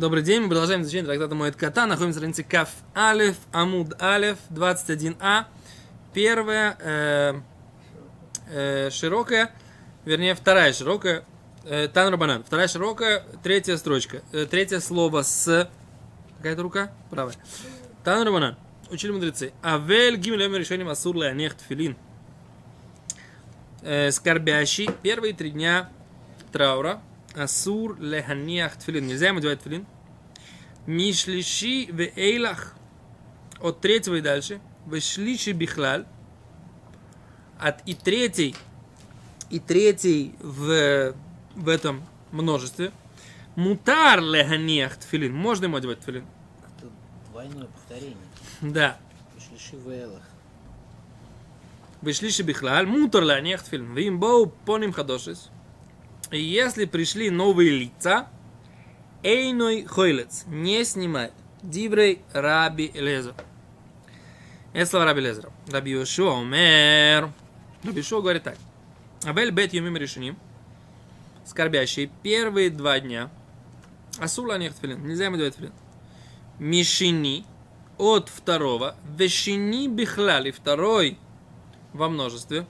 Добрый день, мы продолжаем изучение трактата Моет Кота. Находимся на странице Каф Алиф, Амуд Алиф, 21А. Первая э, э, широкая, вернее, вторая широкая, э, Тан Рабанан. Вторая широкая, третья строчка. Э, третье слово с... Какая-то рука? Правая. Тан Рабанан. Учили мудрецы. Авель гимлем решением асур леонех тфилин. Э, скорбящий. Первые три дня траура. Асур леханиах тфилин. Нельзя ему одевать тфилин. Мишлиши в эйлах. От третьего и дальше. Вешлиши бихлаль. От и третий, и третий в, в этом множестве. Мутар леханиах тфилин. Можно ему одевать тфилин. Это двойное повторение. Да. Шлиши в элах. Вышли бихлаль, мутор ланех тфилин. Вим боу поним хадошис. И если пришли новые лица, эйной хойлец не снимает. Диврей Раби Лезер. Это слова Раби Лезера. Раби Йошуа умер. Раби Йошуа говорит так. Авель бет юмим решеним. Скорбящие первые два дня. Асула нех тфилин. Нельзя ему делать тфилин. Мишини от второго. Вешини бихлали. Второй во множестве.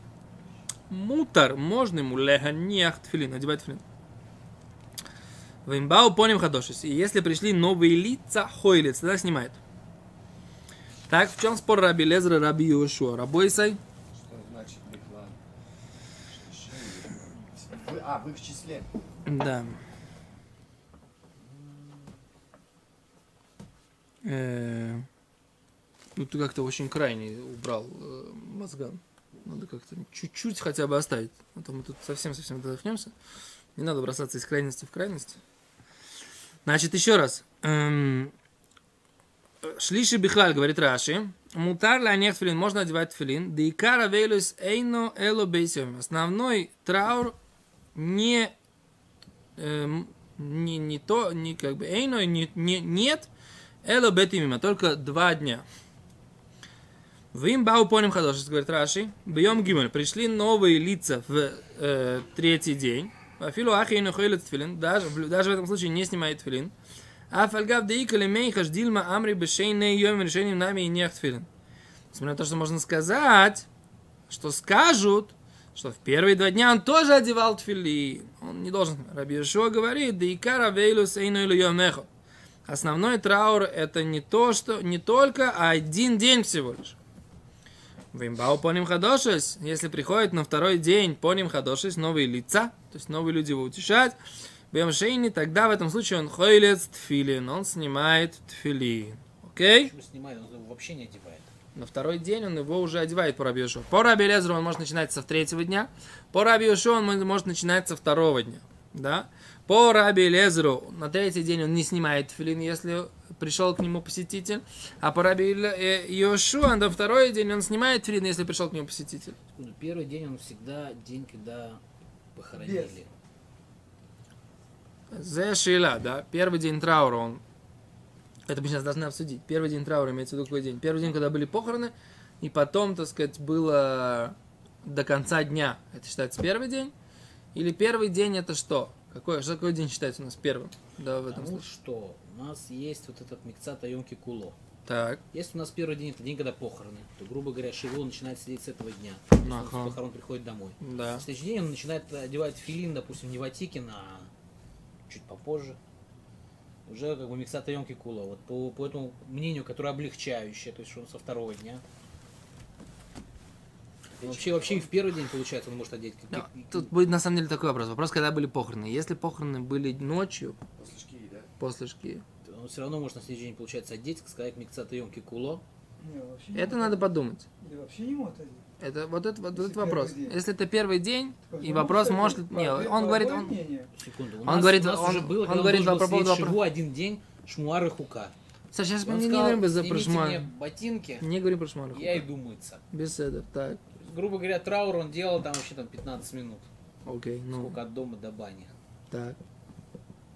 Мутар, можно ему леганиях тфилин, одевать тфилин. Вимбау поним хадошис. И если пришли новые лица, хойлиц, тогда снимает. Так, в чем спор Раби Лезра Раби Йошуа? Рабойсай? Что значит? Вы- А, в их числе. Да. Э, Ну, ты как-то очень крайне убрал э, мозган. Надо как-то чуть-чуть хотя бы оставить. А то мы тут совсем-совсем отдохнемся. Не надо бросаться из крайности в крайность. Значит, еще раз. Эм, Шлиши бихлаль, говорит Раши. Мутар ля тфилин, можно одевать тфилин. Да и кара вейлюс эйно эло бейсем. Основной траур не, эм, не, не то, не как бы эйно, не, не, нет, эло бетимима, только два дня. Вим бау поним хадошис, говорит Раши. Бьем гимель. Пришли новые лица в э, третий день. Афилу ахи хойлет тфилин. Даже, в- этом случае не снимает тфилин. А фальгав деика лемейхаш дилма амри бешейне йом решением нами и нех тфилин. Несмотря на то, что можно сказать, что скажут, что в первые два дня он тоже одевал тфили. Он не должен. Раби Йошуа говорит, да и кара вейлус эйну или йомехо. Основной траур это не то, что не только, а один день всего лишь. Вимбау поним хадошис. Если приходит на второй день поним хадошис, новые лица, то есть новые люди его утешать, Бьем шейни, тогда в этом случае он хойлец тфилин, он снимает тфилин. Окей? Почему снимает? Он его вообще не одевает. На второй день он его уже одевает по Раби. По Раби Лезеру он может начинать со третьего дня. По Раби Йошуа он может начинать со второго дня. Да? По Раби Лезеру на третий день он не снимает филин, если пришел к нему посетитель. А по Раби Ле- э, Йошуа на второй день он снимает филин, если пришел к нему посетитель. Секунду, Первый день он всегда день, когда похоронили. Зе шила, да. Первый день траура он... Это мы сейчас должны обсудить. Первый день траура имеется в виду какой день? Первый день, когда были похороны, и потом, так сказать, было до конца дня. Это считается первый день? Или первый день это что? Какой, что какой день считается у нас первым? Да, в этом Потому случае. что у нас есть вот этот микцат Айомки Куло. Так. Если у нас первый день, это день, когда похороны, то, грубо говоря, Шиву начинает сидеть с этого дня. То есть он Ага. с похорон приходит домой. Да. На следующий день он начинает одевать филин, допустим, не в Атикин, а чуть попозже. Уже как бы миксат Айомки Кула. Вот по, по этому мнению, которое облегчающее, то есть он со второго дня. И Вообще, вообще и в первый день, получается, он может одеть. Ну, как- Тут будет на самом деле такой вопрос. Вопрос, когда были похороны. Если похороны были ночью, После шкии, да? после шки, Он все равно может на следующий день, получается, одеть, сказать миксат Айомки Куло. Не, это надо подумать. Или вообще не может одеть. Это вот это, вот этот вопрос. день. Если это первый день, Так, и ну, вопрос кстати, может... по- Не, он говорит, он. Секунду. У Он нас, говорит, у нас он- уже было, он когда говорит должен по был поводу один день, шмуар и хука. Саш, сейчас Он мы не говорим за «Снимите прошмар. мне ботинки, Не говорим про шмар. я иду мыться. Без этого. Так, То грубо говоря, траур он делал там вообще там 15 минут. окей, ну, Сколько от дома до бани. так.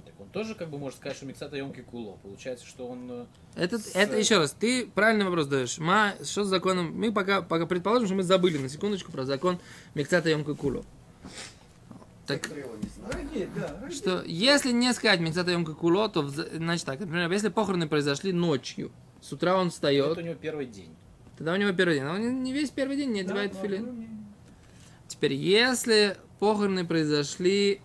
Так он тоже как бы может сказать, что миксата емки куло. Получается, что он... э, Это, С- это еще раз, ты правильный вопрос даешь. Ма, что с законом? Мы пока, пока предположим, что мы забыли на секундочку про закон Мексата Йом Кулу. Так, что если не сказать Мецата Йом Куло, то, значит так, например, если похороны произошли ночью, с утра он Это встает, у него первый день. Тогда у него первый день. А он не весь первый день не одевает да, филин. Теперь, если похороны произошли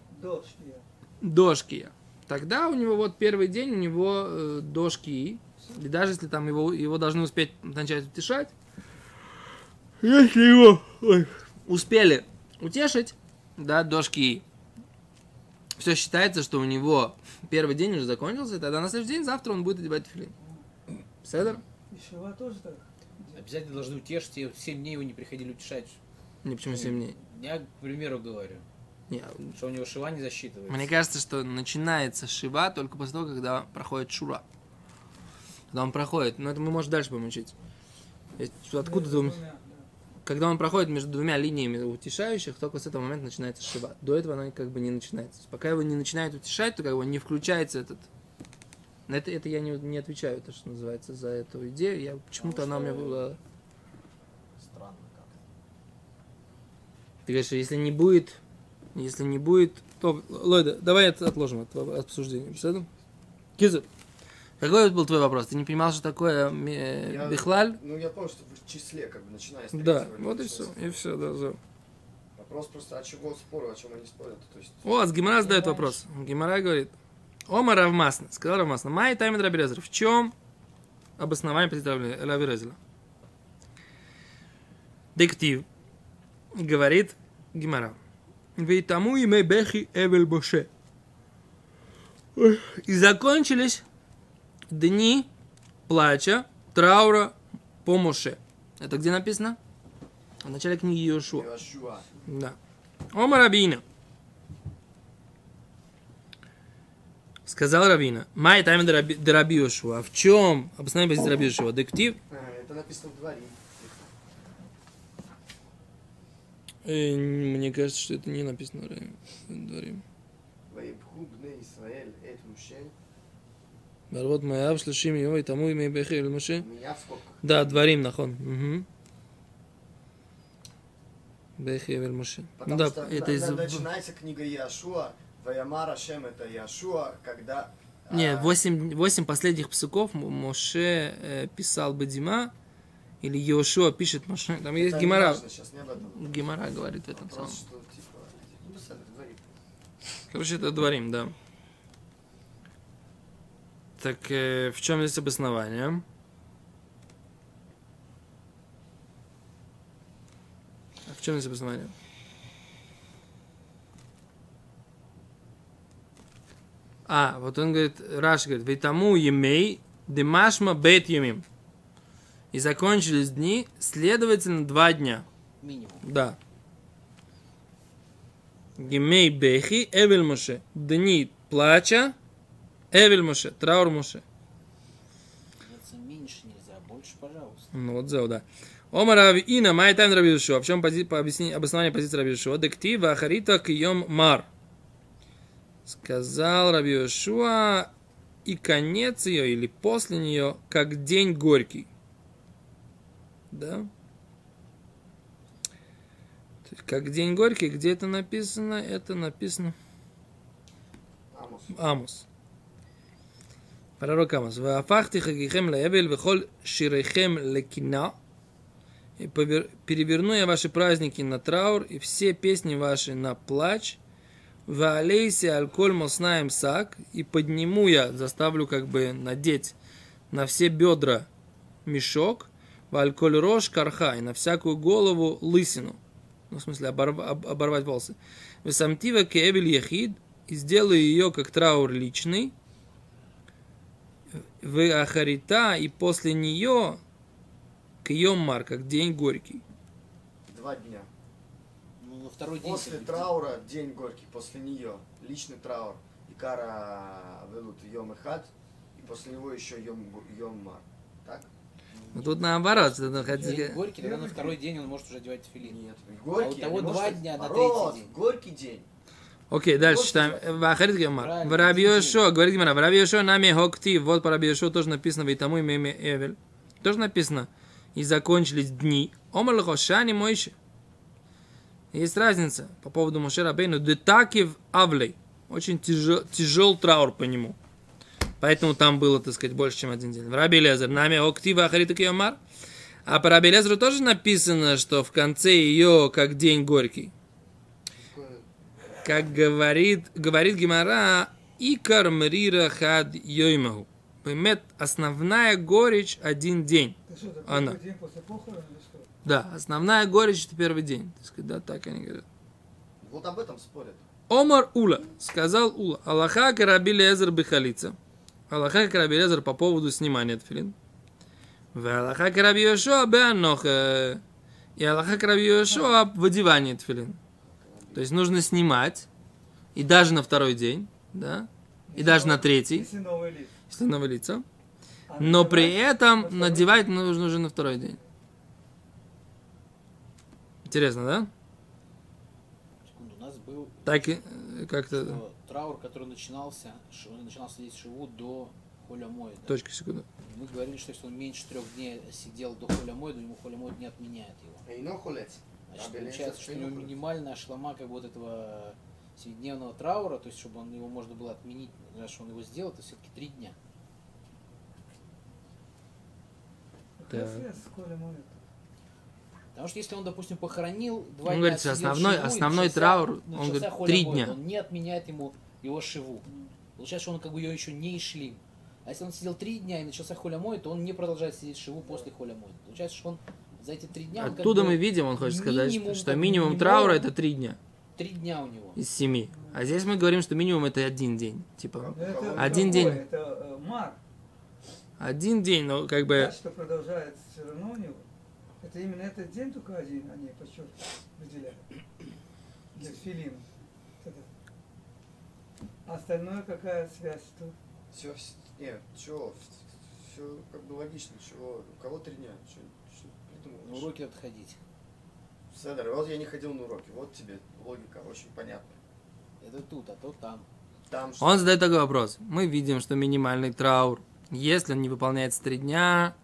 до шкия, тогда у него вот первый день, у него э, до шкии, и даже если там его, его должны успеть начать утешать, если его ой, успели утешить, да, до шкии, все считается, что у него первый день уже закончился, и тогда на следующий день, завтра он будет одевать филин. Седер? Шива тоже так. Обязательно должны утешить, и 7 дней его не приходили утешать. Не, почему 7 дней? Я, к примеру, говорю, Не, что у него шива не засчитывается. Мне кажется, что начинается шива только после того, когда проходит шура. Когда он проходит, но это мы, может, дальше будем учить. Откуда ты. Когда он проходит между двумя линиями утешающих, только с этого момента начинается шива. До этого оно как бы не начинается. Пока его не начинают утешать, то как бы не включается этот... На это, это я не, не отвечаю, то, что называется, за эту идею. Я, почему-то она у меня была... Странно как. Ты говоришь, если не будет... Если не будет... То, Лойда, давай это отложим от, от обсуждения. Представляешь? Кизу, какой был твой вопрос? Ты не понимал, что такое Я- бихлаль? Ну, я помню, что в числе, как бы, начиная с Да, вот и все. И все, да, да. Вопрос просто, о чего споры, о чем они спорят. То есть, О, с Гимара задает вопрос. Гимара говорит, Ома Равмасна, сказал Равмасна, Май таймен Рабирезер, в чем обоснование позиции Рабирезера? Дектив говорит Гимара, ведь тому имя Бехи Эвель Боше. И закончились дни плача, траура по Моше. Это где написано? В начале книги. Иошуа. Да. Ома Рабина. Сказал Равина. Май тайм Дерабиошуа. А в чем обоснование позиции Дерабиошуа? Дектив? Это написано в дворе. Э, мне кажется, что это не написано в дворе. Барвот Маяв, Шлешим, Йо, и тому имя Бехи, Муше. Да, дворим, нахон. Бехи, Муше. Ну да, это из... Начинается книга Яшуа, не, восемь, восемь последних псуков Моше э, писал Бадима, или Йошуа пишет Моше. Там есть это Гимара. Гимара говорит в этом самом. Короче, это дворим, да. Так э, в чем здесь обоснование? А в чем здесь обоснование? А, вот он говорит, Раш говорит, ведь тому емей демашма бет емим. И закончились дни, следовательно, два дня. Минимум. Да. Гемей бехи эвель моше. Дни плача эвель моше. Траур. Если меньше нельзя, больше, пожалуйста. Ну вот зел, да. Ома Рави Ина, май тайм Раби Йошуа. В чем пози- по объяснению, обоснование позиции Раби Йошуа? Дектива Ахарита Кием Мар. Сказал Раби Йошуа, и конец ее, или после нее, как день горький. Да? Как день горький, где это написано? Это написано Амос. Амос. Пророк Амос. «Вафахти хагихем лаэбель вехоль ширехем лекина». И переверну я ваши праздники на траур, и все песни ваши на плач. Ваалейся алколь моснаем сак, и подниму я, заставлю как бы надеть на все бедра мешок, вальколь рож карха, и на всякую голову лысину. Ну, в смысле, оборв- об- оборвать волосы. Весамтива кеэбель яхид, и сделаю ее как траур личный. В Ахарита, и после нее Кьеммар, как день горький. Два дня. Ну, на второй день. После траура день горький, после нее личный траур. Икара ведут Йом Эхад, и после него еще Йом, Йом Мар. Так? Но тут наоборот. это хотите горький, тогда на второй день он может уже одевать филин. Нет. Горький, А у того два дня на третий день. Горький день. Окей, дальше Вот читаем. Вахарит Гемар. Правильно, В Раби день. Йошуа, говорит Гемара, в Раби Йошуа нами хокти. Вот по Раби Йошуа тоже написано, ведь тому имя имя Эвель. Тоже написано. И закончились дни. Омар лохошани мойши. Есть разница по поводу Моше Рабейну. Детакив авлей. Очень тяжел, тяжел траур по нему. Поэтому там было, так сказать, больше, чем один день. В Раби Лезер, нами Октива Ахарита Киомар. А по Раби Лезеру тоже написано, что в конце ее как день горький. Как говорит, говорит Гимара, Икар Мрира Хад Йоймаху. Поймет, основная горечь один день. Что, Она. день после похорон или что? Да, основная горечь это первый день. Так сказать, да, так они говорят. Вот об этом спорят. Омар Ула, сказал Ула, Аллаха Караби Лезер Бехалица. Аллаха Караби Лезер по поводу снимания тфилин. В Аллаха Караби Йошуа Беаноха. И Аллаха Караби Йошуа в одевании тфилин. То есть нужно снимать, и даже на второй день, да, и даже на третий, Если новый лист. если новое лицо. А Но при этом надевать нужно уже на второй день. Интересно, да? Секунду, у нас был Так и э, как-то... траур, который начинался, он начинался сидеть шиву до холямоида. Точка, секунду. Мы говорили, что если он меньше трех дней сидел до холямоида, ему холямоид не отменяет его. Хулец. Значит, получается, что у него минимальная шлама как бы вот этого семидневного траура, то есть чтобы он его можно было отменить, раз он его сделал, это все-таки три дня. Да. связь с Колей Муэт? Потому что если он, допустим, похоронил два Он дня, говорит, основной- шиву, и основной начался- траур, он начался говорит, три дня. Он не отменяет ему его шиву. Получается, что он как бы ее еще не шлим. А если он сидел три дня и начался холямой, то он не продолжает сидеть шиву после холямой. Получается, что он за эти три дня... он Оттуда мы видим, он хочет сказать, минимум, что минимум минимум, траура это три дня Три дня у него. из семи. А здесь мы говорим, что минимум это один день. Типа, Ну, Это Один другое, день. Это э, мар. один день, но как бы... Что продолжается все равно у него. Это именно этот день только один, они подчеркивают, выделяют. Для филина. Остальное какая связь? То Все, нет, чего, все как бы логично, чего, у кого три дня, что, что На придумал? уроки надо ходить. Седер, вот я не ходил на уроки, вот тебе логика очень понятна. Это тут, а то там. Там что? Он задает такой вопрос. Мы видим, что минимальный траур, если он не выполняется три дня,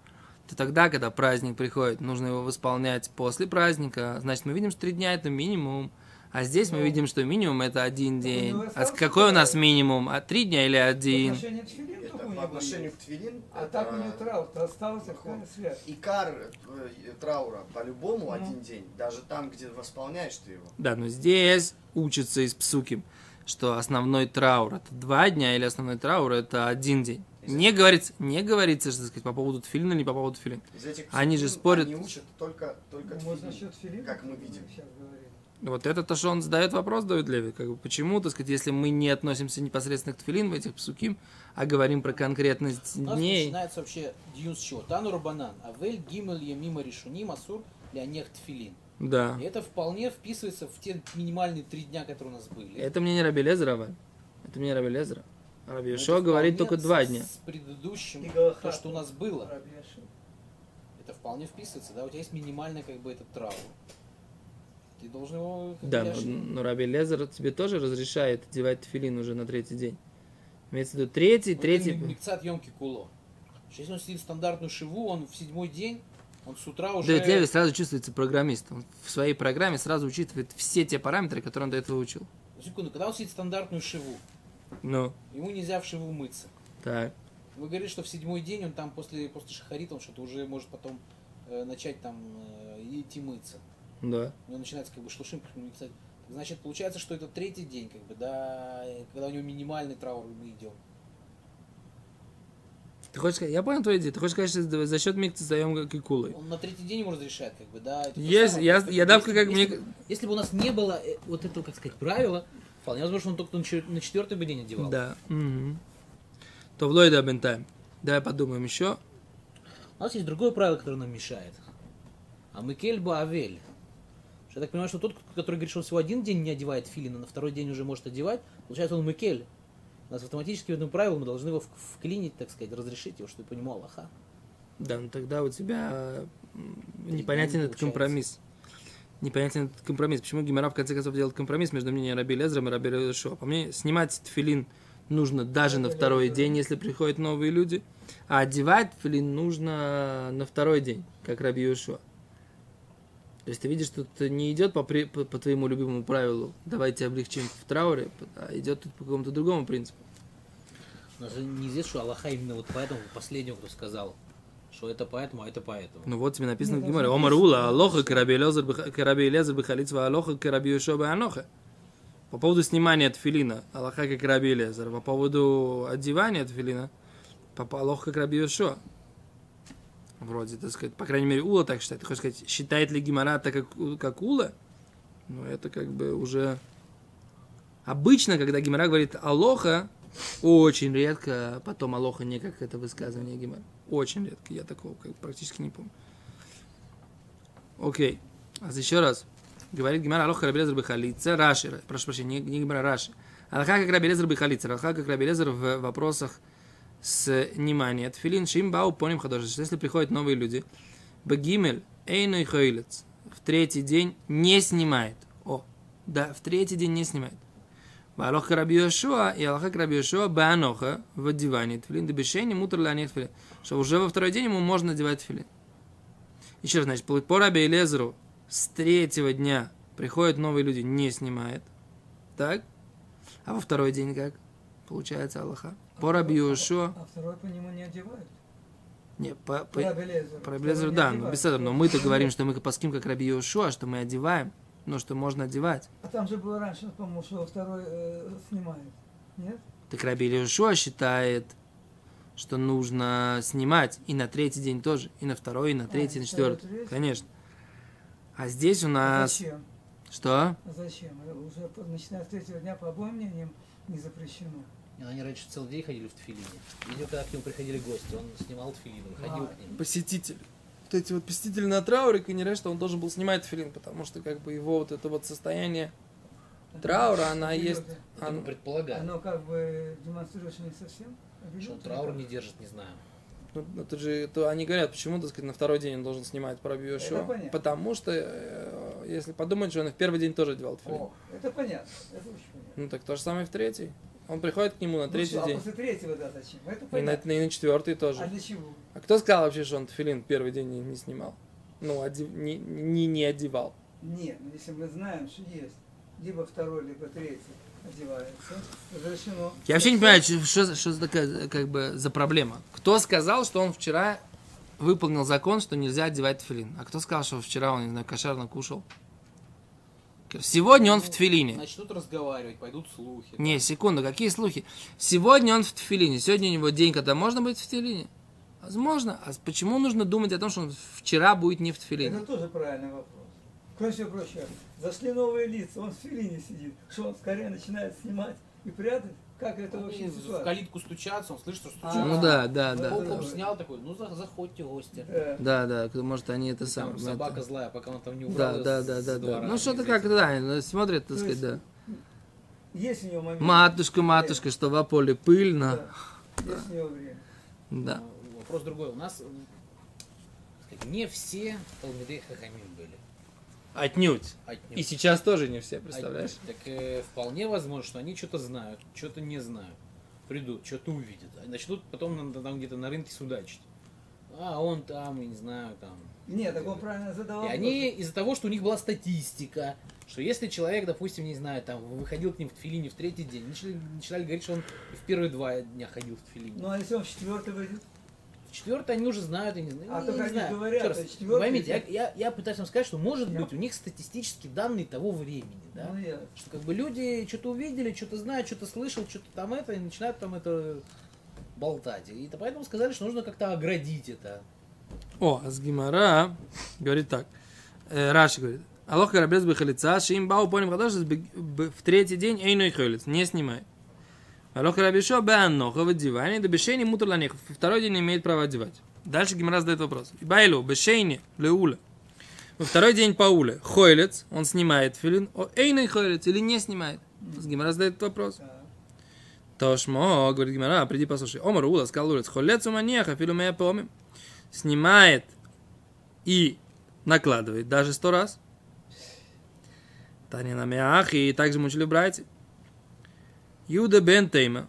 то тогда, когда праздник приходит, нужно его восполнять после праздника. Значит, мы видим, что три дня это минимум. А здесь мы Ну. видим, что минимум это один день. А остался какой у нас траур. минимум? А три дня или один? Это по отношению к твилин, А это так у него траур-то остался, Махом. какая связь? Икар э, траура по-любому Ну. один день, даже там, где восполняешь ты его. Да, но здесь учится из псуки, что основной траур это два дня или основной траур это один день. Не говорится, не говорится, что сказать, по поводу тфилина или по поводу тфилин. Они же спорят- Они учат только, только Ну, вот тфилин. насчет филина, как мы видим. Вот это то, что он задает вопрос, Давид Леви. Как бы, почему, так сказать, если мы не относимся непосредственно к тфилин в этих псуким, а говорим про конкретность У нас дней. начинается вообще дьюн с чего? Тану Рабанан. Авель гимел емима решуним асур леонех тфилин. Да. И это вполне вписывается в те минимальные три дня, которые у нас были. Это мне не Раби Лезера, Валь. Это мне Раби Лезера. Раби Но Йошуа это говорит только два дня. С предыдущим, то, что у нас было, это вполне вписывается. Да, у тебя есть минимальный как бы этот траур. Ты должен его... Да, но, но Раби Лезер тебе тоже разрешает одевать тфилин уже на третий день. Имеется в виду третий, Ну, это третий. ми- Микцат емки куло. Если он сидит стандартную шиву, он в седьмой день, он с утра уже... Дэвид Леви сразу чувствуется программист. Он в своей программе сразу учитывает все те параметры, которые он до этого учил. Секунду, когда он сидит стандартную шиву, Ну, ему нельзя в шиву мыться. так. Вы говорите, что в седьмой день он там после, после шахарита, он что-то уже может потом э, начать там э, идти мыться. Да. У него начинается как бы шлушим, кстати. Значит, получается, что это третий день, как бы, да, и когда у него минимальный траур, мы идем. Ты хочешь сказать, я понял твою идею. Ты хочешь сказать, что за счет микса даем кикулой. Он на третий день ему разрешает, как бы, да. Есть, я, Просто я если- давка как если, мне... бы- Если бы у нас не было э, вот этого, как сказать, правила, вполне возможно, что он только на чет- на четвертый бы день одевал. Да. То в Ллойда бентайм. Давай подумаем еще. У нас есть другое правило, которое нам мешает. А Микель Баавель. Я так понимаю, что тот, который говорит, что он всего один день не одевает филина, на второй день уже может одевать, получается он Микель. У нас автоматически в этом правиле мы должны его вклинить, так сказать, разрешить его, чтобы по нему Аллаха. Да, ну тогда у тебя непонятен этот получается. компромисс. Непонятен этот компромисс. Почему Гимара в конце концов делает компромисс между мнением Раби Лезером и Раби Лешо? По мне, снимать тфилин нужно даже на второй день, если приходят новые люди, а одевать тфилин нужно на второй день, как Раби Йошуа. То есть ты видишь, что это не идет по, при- по твоему любимому правилу, давайте облегчим в трауре, а идет тут по какому-то другому принципу. Но же неизвестно, что Аллаха именно вот поэтому, последнему, кто сказал, что это поэтому, а это поэтому. Ну вот тебе написано в Нет, Гимаре. это Омар написано. Ула, Алоха, Караби Элезер Бехалицва, Алоха, Караби Юшоба Аноха. По поводу снимания тфилина, Аллаха как Раби Элезер. По поводу одевания тфилина, по Алоха как Раби Йошуа. Вроде, так сказать, по крайней мере, Ула так считает. Ты хочешь сказать, считает ли Гимара так, как, как Ула? Ну, это как бы уже... Обычно, когда Гимара говорит Алоха, очень редко, потом Алоха не как это высказывание Гимара. Очень редко, я такого как, практически не помню. Окей. А еще раз. Говорит Гимара Алоха Рабелезер Бехалица, Раши, прошу прощения, не, не Гимара, Раши. Алоха как Рабелезер Бехалица, Алоха как Рабелезер в вопросах снимания. Тфилин Шим Бау Поним Хадоши. что Если приходят новые люди, Бегимель Эйной Хойлец в третий день не снимает. О, да, в третий день не снимает. Алоха Раби Йошуа и Алоха Раби Йошуа Бааноха в одевании тфилин, дебешени мутр ля тфилин. Что уже во второй день ему можно одевать тфилин. Еще раз, значит, по Раби Элезеру с третьего дня приходят новые люди, не снимает. Так? А во второй день как? Получается Аллаха. По Раби Йошуа. А второй по нему не одевают. Не, по, по, Второй не да, ну, одевают. без этого. Но мы-то говорим, что мы по ским как Раби Йошуа, что мы одеваем, но что можно одевать. А там же было раньше, по-моему, что второй э, снимает. Нет? Так Раби Йошуа считает, что нужно снимать и на третий день тоже, и на второй, и на третий, и на и второй, четвертый. третий? Конечно. А здесь у А нас... Зачем? Что? А зачем? Э, Уже начиная с третьего дня, по обоим мнениям, не запрещено. И Они раньше целый день ходили в тфилине. Видел, когда к нему приходили гости, он снимал тфилин, ходил А. к ним. Посетитель. Вот эти вот посетители на трауре, конечно, что он должен был снимать филин, потому что как бы его вот это вот состояние траура, она есть... Это он- предполагает. Оно как бы демонстрирует, что не совсем. Что траур не держит, не знаю. Ну, это же, это они говорят, почему, так сказать, на второй день он должен снимать про Йошуа. Это понятно. Потому что, э, если подумать, что он и в первый день тоже одевал тфилин. О, это понятно. Это очень понятно. Ну так то же самое и в третий. Он приходит к нему на третий ну, день. А после третьего, да, зачем? Это И на, понятно. и на четвертый тоже. А для чего? А кто сказал вообще, что он тфилин первый день не, не снимал? Ну, одев- не, не, не одевал. Нет, ну если мы знаем, что есть либо второй, либо третий одевается, разрешено. Я вообще не понимаю, что, что, что за такая, как бы, за проблема. Кто сказал, что он вчера выполнил закон, что нельзя одевать тфилин? А кто сказал, что вчера он, не знаю, кошерно кушал? Сегодня он в тфилине. Начнут разговаривать, пойдут слухи. Не, секунду, какие слухи? Сегодня он в тфилине. Сегодня у него день, когда можно быть в тфилине. Возможно. А почему нужно думать о том, что он вчера будет не в тфилине? Это тоже правильный вопрос. Кроме всего прочего, зашли новые лица, он в филине сидит. Что он скорее начинает снимать и прятать? Как это вообще в калитку стучатся, он слышит, что А, стучат. Ну да, да, да. Да. хоп, снял такой, ну за- заходите, гости. Да. Да, да, кто- может они это самое. собака злая, пока он там не Да, убрал. да, да, да, да. Ну что-то из как, этих. да, ну, смотрят, так сказать, да. Есть у него момент. Матушка, матушка, что в поле пыльно. Да. Есть у него время. Да. Ну, Вопрос другой. У нас не все Талмидей Хахамим были. Отнюдь. Отнюдь. И сейчас тоже не все, представляешь? Отнюдь. Так э, вполне возможно, что они что-то знают, что-то не знают. Придут, что-то увидят. А Начнут потом на- там где-то на рынке судачить. А он там, я не знаю, там. Нет, так он правильно задавал. И они из-за того, что у них была статистика, что если человек, допустим, не знаю, там, выходил к ним в тфилине в третий день, начали, начинали говорить, что он в первые два дня ходил в тфилине. Ну а если он в четвертый выйдет? В четвертый они уже знают, я не знаю. А я только не они знаю. говорят, раз, четвертый поймите, я, я, я пытаюсь вам сказать, что может Я- быть у них статистические данные того времени, да? Ну, я... Что как бы люди что-то увидели, что-то знают, что-то слышал, что-то там это, и начинают там это болтать. И это поэтому сказали, что нужно как-то оградить это. О, а с Гимара говорит так. Э, Раши говорит. Алох карабез бихалица, шим бау поним хадаш, в третий день эйной хайлиц, не снимай. Алох карабишо беанноха в одевании, да бешейни мутр ланех, второй день имеет права одевать. Дальше Гимара задает вопрос. Байлу, бешейни, леуля. Во второй день по уле, хойлец, он снимает филин, о эйной хойлец или не снимает. Гимара задает вопрос. Тошмо, говорит Гимара, приди послушай. Омар Ула сказал Улец, холец у маньяха, филу моя помим. Снимает и накладывает даже сто раз. Таня на мях, и также мучили братья. Юда бен Тейма,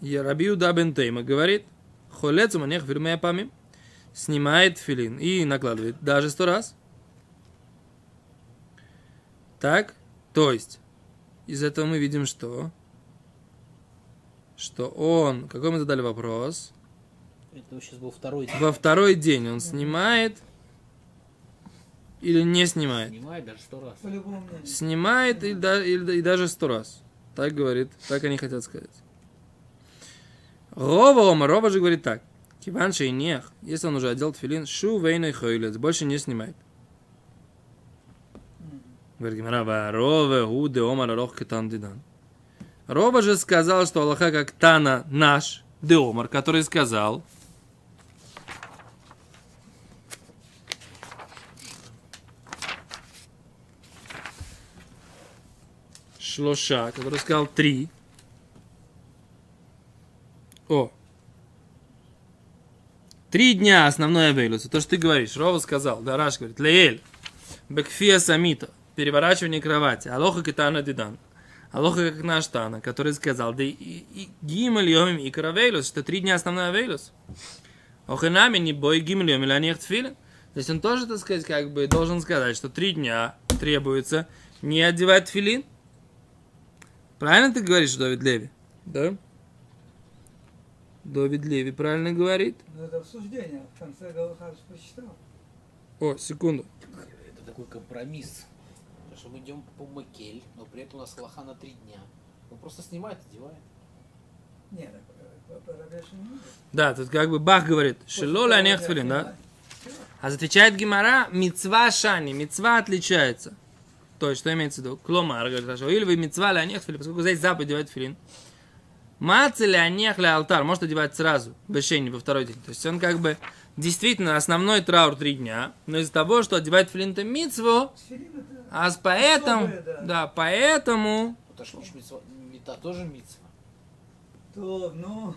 и Раби Юда бен Тейма говорит, холец филу моя помим. Снимает филин и накладывает даже сто раз. Так? То есть, из этого мы видим что? Что он, какой мы задали вопрос? Это сейчас был второй день. Во второй день он снимает или не снимает? Снимает даже сто раз. Снимает и, да- или- и даже сто раз. Так говорит, так они хотят сказать. Рова Ома, Рова же говорит так. Киван нех, если он уже одел тфилин, шу вейной хойлец, больше не снимает. Говорит Гимара, «Ва Рова гу де Омар арох кетан дидан. Рова же сказал, что Аллаха как Тана наш, де Омар, который сказал, Шлоша, который сказал три. О. Три дня основной авейлус. То, что ты говоришь. Рова сказал. Да, Раш говорит. Леэль. Бекфия самита. Переворачивание кровати. Алоха китана дидан. Алоха как наш Тана, который сказал, да и, гимель йомим и каравейлус, что три дня основной авейлус. Охенами не бой гимель йомим или анех тфилин. То есть он тоже, так сказать, как бы должен сказать, что три дня требуется не одевать филин, Правильно ты говоришь, Давид Леви? Да? Давид Леви правильно говорит. Но это обсуждение. В конце Галахарш посчитал. О, секунду. Это такой компромисс. Потому что мы идем по Макель, но при этом у нас лоха на три дня. Он просто снимает, одевает. Нет, не будет. Да, тут как бы Бах говорит, шелола анех тфилин, да? А отвечает Гимара, мецва шани, мецва отличается. То есть, что имеется в виду? Кломар, говорит Раша, или вы мецва анех тфилин, поскольку здесь заповедь одевать филин. Маца ли анех ли алтар, может одевать сразу, бешени, во второй день. То есть он как бы действительно основной траур три дня, но из-за того, что одевает филин Сфилин это а с поэтому, Особое, да. да, поэтому, Ташмиш митцва- мета тоже митцва. то, ну,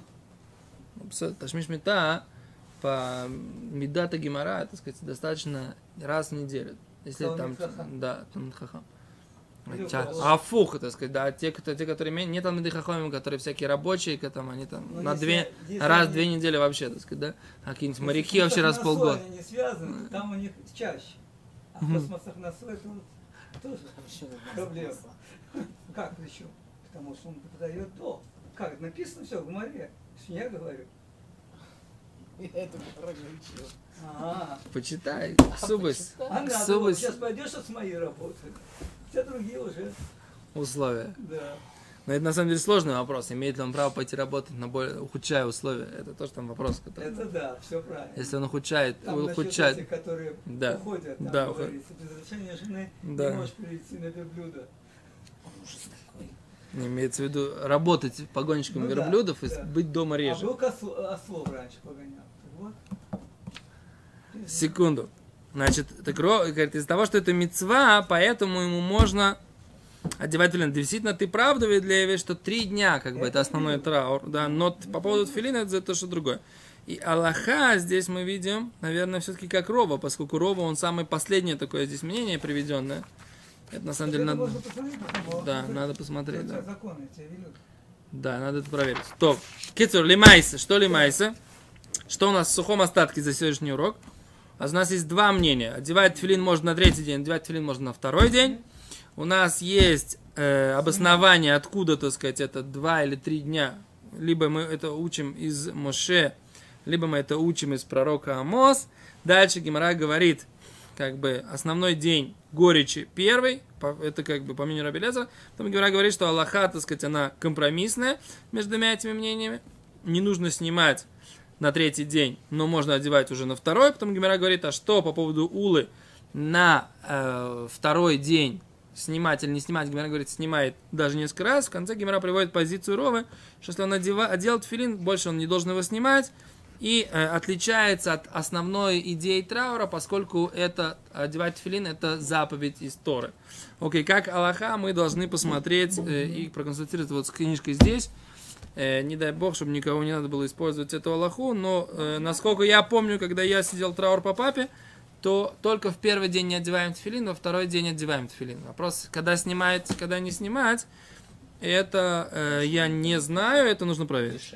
Ташмиш мета по медата гемора, так сказать, достаточно раз в неделю. Если там, да, там хахам. Или Ча- голос. А фух, так сказать, да, те, кто, те, которые не там хахамим, которые всякие рабочие, там, они там Ну, на если- две, если раз они- в две недели вообще, так сказать, да, а какие-нибудь если моряки вообще раз в полгода. Они не связаны, там у них чаще. А в космосах на свой вот тоже проблема. Как причем? Потому что он подает то. Как написано все в Гумаре. Я говорю. Я это правильно учил. А, Почитай, субыс, а надо, вот субыс сейчас пойдешь от моей работы. Все другие уже, условия. да. Но это на самом деле сложный вопрос. Имеет ли он право пойти работать на более ухудшая условия? Это тоже там вопрос, который... Это да, все правильно. Если он ухудшает, Там насчет ухудшает, этих, которые Да. уходят, там Да, говорится, без разрешения жены Да. не можешь перейти на верблюда. Ужас какой. имеется в виду работать погонщиком Ну да, верблюдов и да. быть дома А реже. был осл- ослов раньше погонял. Так вот. Секунду. Значит, так говорит, из-за того, что это мецва, поэтому ему можно одевать филин. Действительно, ты правда, Леви, что три дня, как бы, это основной траур, да, но по поводу филина, это то, что другое. И Аллаха здесь мы видим, наверное, все-таки как Рова, поскольку Рова, он самое последнее такое здесь мнение приведенное. Это на самом деле надо... Да, надо посмотреть, да. Да, надо это проверить. Топ. Кицур, лимайса. Что лимайса? Что у нас в сухом остатке за сегодняшний урок? У нас есть два мнения. Одевать филин можно на третий день, одевать филин можно на второй день. У нас есть э, обоснование, откуда, так сказать, это два или три дня. Либо мы это учим из Моше, либо мы это учим из пророка Амос. Дальше Гимара говорит, как бы основной день горечи первый, это как бы по мнению Рабелеза. Потом Гимара говорит, что Аллаха, так сказать, она компромиссная между двумя этими мнениями. Не нужно снимать на третий день, но можно одевать уже на второй. Потом Гимара говорит, а что по поводу улы на э, второй день снимать или не снимать, Гимара говорит, снимает даже несколько раз. В конце Гимара приводит позицию Ровы, что если он одева, одел тфилин, больше он не должен его снимать. И э, отличается от основной идеи траура, поскольку это одевать тфилин это заповедь из Торы. Окей, как Аллаха мы должны посмотреть э, и проконсультировать вот с книжкой здесь. Э, не дай бог, чтобы никого не надо было использовать эту Аллаху, но э, насколько я помню, когда я сидел траур по папе, то только в первый день не одеваем тфилин, во второй день одеваем тфилин. Вопрос, когда снимать, когда не снимать, это э, я не знаю, это нужно проверить.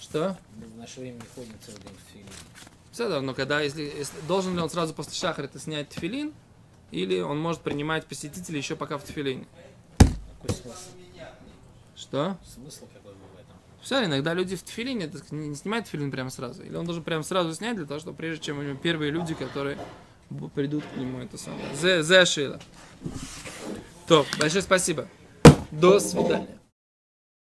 Что? В наше время не ходим целый день в филин. Все равно, когда, если, если- должен ли он сразу после шахрита снять тфилин, или он может принимать посетителей еще пока в тфилине. Какой смысл? Что? Смысл какой бы в этом? Все, иногда люди в тфилине так не снимают тфилин прямо сразу. Или он должен прямо сразу снять для того, чтобы прежде чем у него первые люди, которые придут к нему, это самое. Зе, зе Шила. То, большое спасибо. До свидания.